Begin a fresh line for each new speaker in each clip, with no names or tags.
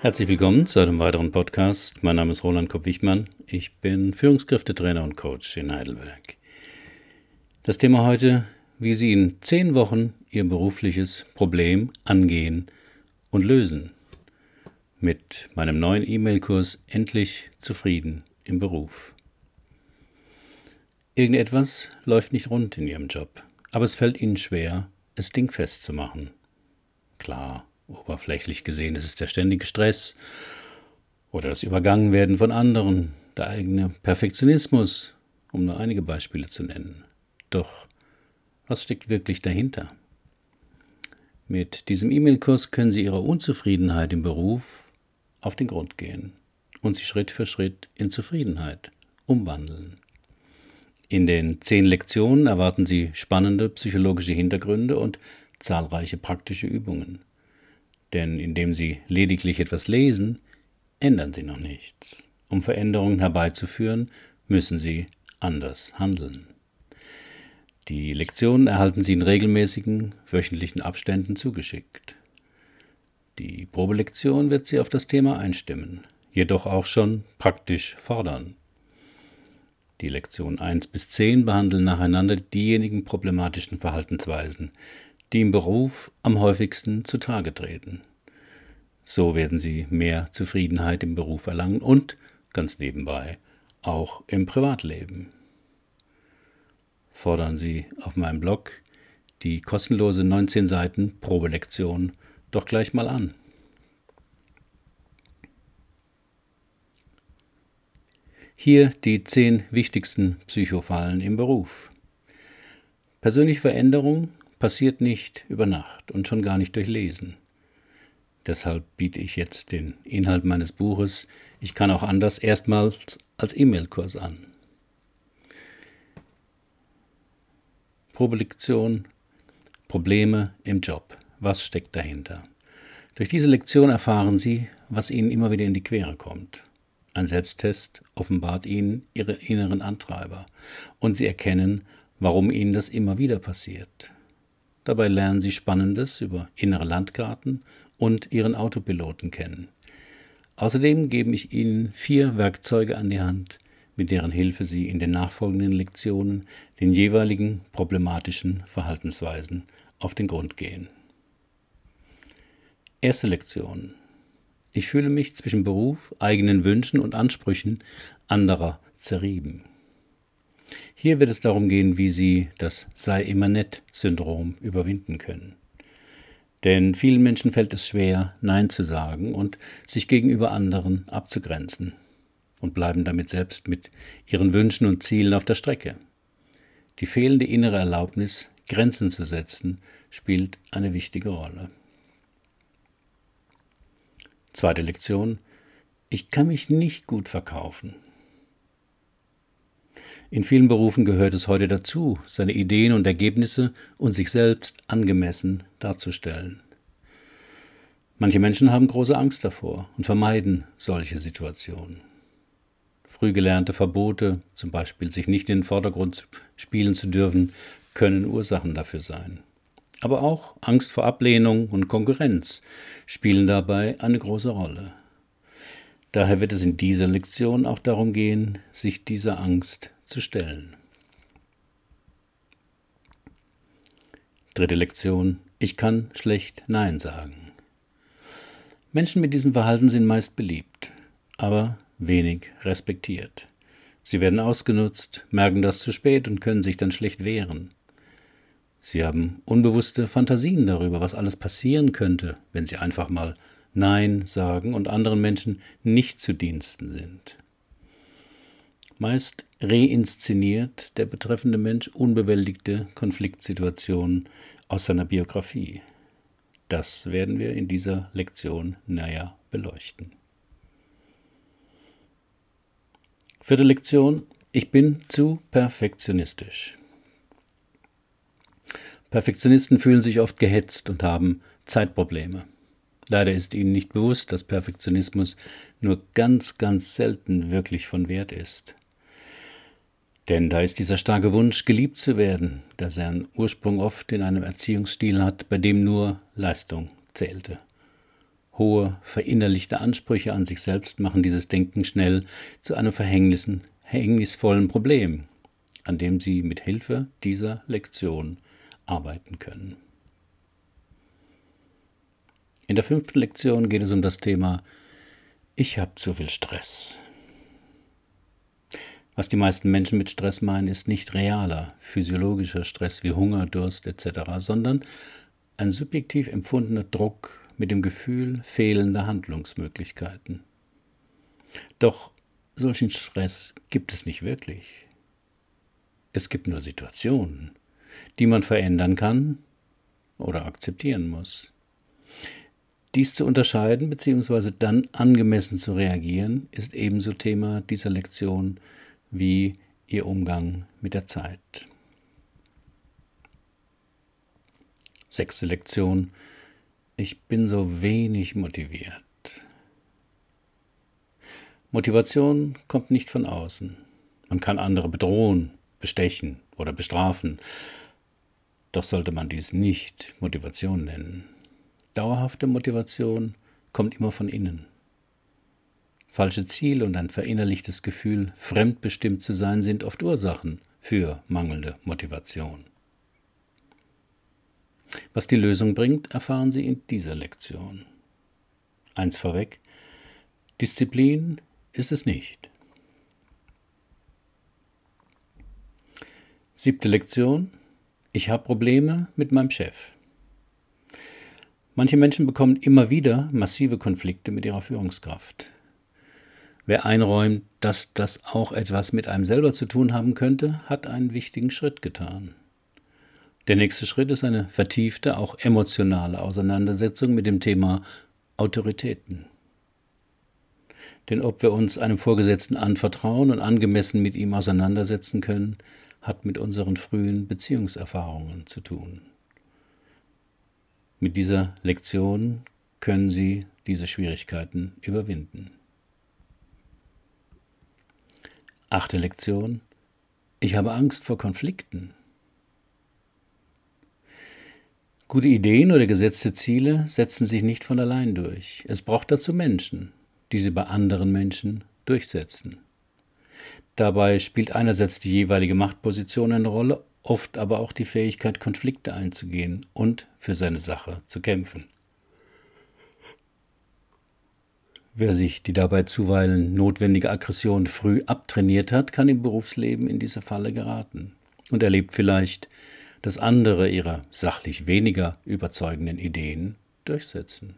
Herzlich willkommen zu einem weiteren Podcast. Mein Name ist Roland Kopp-Wichmann. Ich bin Führungskräftetrainer und Coach in Heidelberg. Das Thema heute, wie Sie in zehn Wochen Ihr berufliches Problem angehen und lösen. Mit meinem neuen E-Mail-Kurs Endlich zufrieden im Beruf. Irgendetwas läuft nicht rund in Ihrem Job, aber es fällt Ihnen schwer, es dingfest zu machen. Klar, Oberflächlich gesehen ist es der ständige Stress oder das Übergangenwerden von anderen, der eigene Perfektionismus, um nur einige Beispiele zu nennen. Doch was steckt wirklich dahinter? Mit diesem E-Mail-Kurs können Sie Ihrer Unzufriedenheit im Beruf auf den Grund gehen und sie Schritt für Schritt in Zufriedenheit umwandeln. In den zehn Lektionen erwarten Sie spannende psychologische Hintergründe und zahlreiche praktische Übungen denn indem Sie lediglich etwas lesen, ändern Sie noch nichts. Um Veränderungen herbeizuführen, müssen Sie anders handeln. Die Lektionen erhalten Sie in regelmäßigen wöchentlichen Abständen zugeschickt. Die Probelektion wird Sie auf das Thema einstimmen, jedoch auch schon praktisch fordern. Die Lektionen 1 bis 10 behandeln nacheinander diejenigen problematischen Verhaltensweisen, die im Beruf am häufigsten zutage treten. So werden Sie mehr Zufriedenheit im Beruf erlangen und, ganz nebenbei, auch im Privatleben. Fordern Sie auf meinem Blog die kostenlose 19 Seiten Probelektion doch gleich mal an. Hier die zehn wichtigsten Psychofallen im Beruf. Persönliche Veränderung passiert nicht über Nacht und schon gar nicht durch Lesen. Deshalb biete ich jetzt den Inhalt meines Buches Ich kann auch anders erstmals als E-Mail-Kurs an. Probelektion Probleme im Job. Was steckt dahinter? Durch diese Lektion erfahren Sie, was Ihnen immer wieder in die Quere kommt. Ein Selbsttest offenbart Ihnen Ihre inneren Antreiber und Sie erkennen, warum Ihnen das immer wieder passiert. Dabei lernen Sie Spannendes über innere Landkarten und Ihren Autopiloten kennen. Außerdem gebe ich Ihnen vier Werkzeuge an die Hand, mit deren Hilfe Sie in den nachfolgenden Lektionen den jeweiligen problematischen Verhaltensweisen auf den Grund gehen. Erste Lektion. Ich fühle mich zwischen Beruf, eigenen Wünschen und Ansprüchen anderer zerrieben. Hier wird es darum gehen, wie Sie das Sei immer nett Syndrom überwinden können. Denn vielen Menschen fällt es schwer, Nein zu sagen und sich gegenüber anderen abzugrenzen und bleiben damit selbst mit ihren Wünschen und Zielen auf der Strecke. Die fehlende innere Erlaubnis, Grenzen zu setzen, spielt eine wichtige Rolle. Zweite Lektion. Ich kann mich nicht gut verkaufen. In vielen Berufen gehört es heute dazu, seine Ideen und Ergebnisse und sich selbst angemessen darzustellen. Manche Menschen haben große Angst davor und vermeiden solche Situationen. Früh gelernte Verbote, zum Beispiel sich nicht in den Vordergrund spielen zu dürfen, können Ursachen dafür sein. Aber auch Angst vor Ablehnung und Konkurrenz spielen dabei eine große Rolle. Daher wird es in dieser Lektion auch darum gehen, sich dieser Angst zu stellen. Dritte Lektion. Ich kann schlecht Nein sagen. Menschen mit diesem Verhalten sind meist beliebt, aber wenig respektiert. Sie werden ausgenutzt, merken das zu spät und können sich dann schlecht wehren. Sie haben unbewusste Fantasien darüber, was alles passieren könnte, wenn sie einfach mal Nein sagen und anderen Menschen nicht zu Diensten sind. Meist reinszeniert der betreffende Mensch unbewältigte Konfliktsituationen aus seiner Biografie. Das werden wir in dieser Lektion näher beleuchten. Vierte Lektion. Ich bin zu perfektionistisch. Perfektionisten fühlen sich oft gehetzt und haben Zeitprobleme. Leider ist ihnen nicht bewusst, dass Perfektionismus nur ganz, ganz selten wirklich von Wert ist. Denn da ist dieser starke Wunsch, geliebt zu werden, der seinen Ursprung oft in einem Erziehungsstil hat, bei dem nur Leistung zählte. Hohe verinnerlichte Ansprüche an sich selbst machen dieses Denken schnell zu einem verhängnisvollen Problem, an dem Sie mit Hilfe dieser Lektion arbeiten können. In der fünften Lektion geht es um das Thema Ich habe zu viel Stress. Was die meisten Menschen mit Stress meinen, ist nicht realer, physiologischer Stress wie Hunger, Durst etc., sondern ein subjektiv empfundener Druck mit dem Gefühl fehlender Handlungsmöglichkeiten. Doch solchen Stress gibt es nicht wirklich. Es gibt nur Situationen, die man verändern kann oder akzeptieren muss. Dies zu unterscheiden bzw. dann angemessen zu reagieren, ist ebenso Thema dieser Lektion wie ihr Umgang mit der Zeit. Sechste Lektion. Ich bin so wenig motiviert. Motivation kommt nicht von außen. Man kann andere bedrohen, bestechen oder bestrafen. Doch sollte man dies nicht Motivation nennen. Dauerhafte Motivation kommt immer von innen. Falsche Ziele und ein verinnerlichtes Gefühl, fremdbestimmt zu sein, sind oft Ursachen für mangelnde Motivation. Was die Lösung bringt, erfahren Sie in dieser Lektion. Eins vorweg, Disziplin ist es nicht. Siebte Lektion, ich habe Probleme mit meinem Chef. Manche Menschen bekommen immer wieder massive Konflikte mit ihrer Führungskraft. Wer einräumt, dass das auch etwas mit einem selber zu tun haben könnte, hat einen wichtigen Schritt getan. Der nächste Schritt ist eine vertiefte, auch emotionale Auseinandersetzung mit dem Thema Autoritäten. Denn ob wir uns einem Vorgesetzten anvertrauen und angemessen mit ihm auseinandersetzen können, hat mit unseren frühen Beziehungserfahrungen zu tun. Mit dieser Lektion können Sie diese Schwierigkeiten überwinden. Achte Lektion. Ich habe Angst vor Konflikten. Gute Ideen oder gesetzte Ziele setzen sich nicht von allein durch. Es braucht dazu Menschen, die sie bei anderen Menschen durchsetzen. Dabei spielt einerseits die jeweilige Machtposition eine Rolle, oft aber auch die Fähigkeit, Konflikte einzugehen und für seine Sache zu kämpfen. Wer sich die dabei zuweilen notwendige Aggression früh abtrainiert hat, kann im Berufsleben in diese Falle geraten und erlebt vielleicht dass andere ihre sachlich weniger überzeugenden Ideen durchsetzen.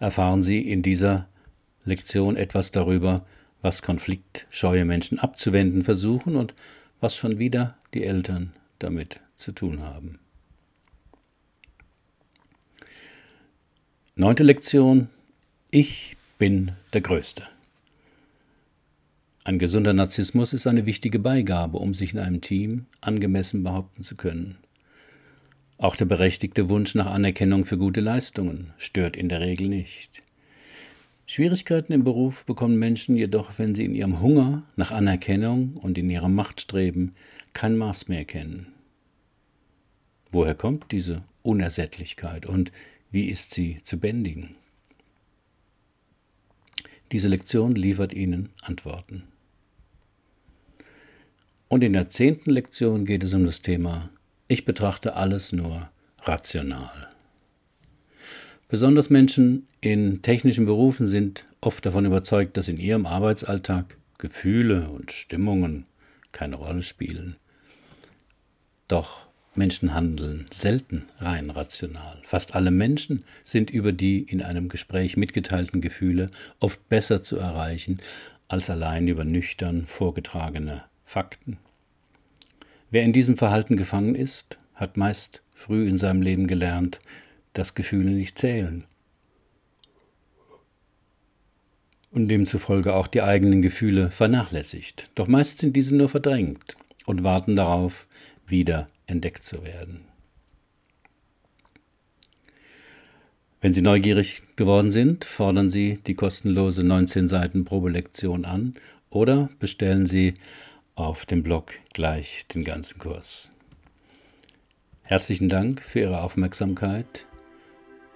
Erfahren Sie in dieser Lektion etwas darüber, was konfliktscheue Menschen abzuwenden versuchen und was schon wieder die Eltern damit zu tun haben. Neunte Lektion. Ich bin der Größte. Ein gesunder Narzissmus ist eine wichtige Beigabe, um sich in einem Team angemessen behaupten zu können. Auch der berechtigte Wunsch nach Anerkennung für gute Leistungen stört in der Regel nicht. Schwierigkeiten im Beruf bekommen Menschen jedoch, wenn sie in ihrem Hunger nach Anerkennung und in ihrem Machtstreben kein Maß mehr kennen. Woher kommt diese Unersättlichkeit und wie ist sie zu bändigen? Diese Lektion liefert Ihnen Antworten. Und in der zehnten Lektion geht es um das Thema Ich betrachte alles nur rational. Besonders Menschen in technischen Berufen sind oft davon überzeugt, dass in ihrem Arbeitsalltag Gefühle und Stimmungen keine Rolle spielen. Doch Menschen handeln selten rein rational. Fast alle Menschen sind über die in einem Gespräch mitgeteilten Gefühle oft besser zu erreichen als allein über nüchtern vorgetragene Fakten. Wer in diesem Verhalten gefangen ist, hat meist früh in seinem Leben gelernt, dass Gefühle nicht zählen und demzufolge auch die eigenen Gefühle vernachlässigt. Doch meist sind diese nur verdrängt und warten darauf, wieder entdeckt zu werden. Wenn Sie neugierig geworden sind, fordern Sie die kostenlose 19 Seiten Probelektion an oder bestellen Sie auf dem Blog gleich den ganzen Kurs. Herzlichen Dank für Ihre Aufmerksamkeit.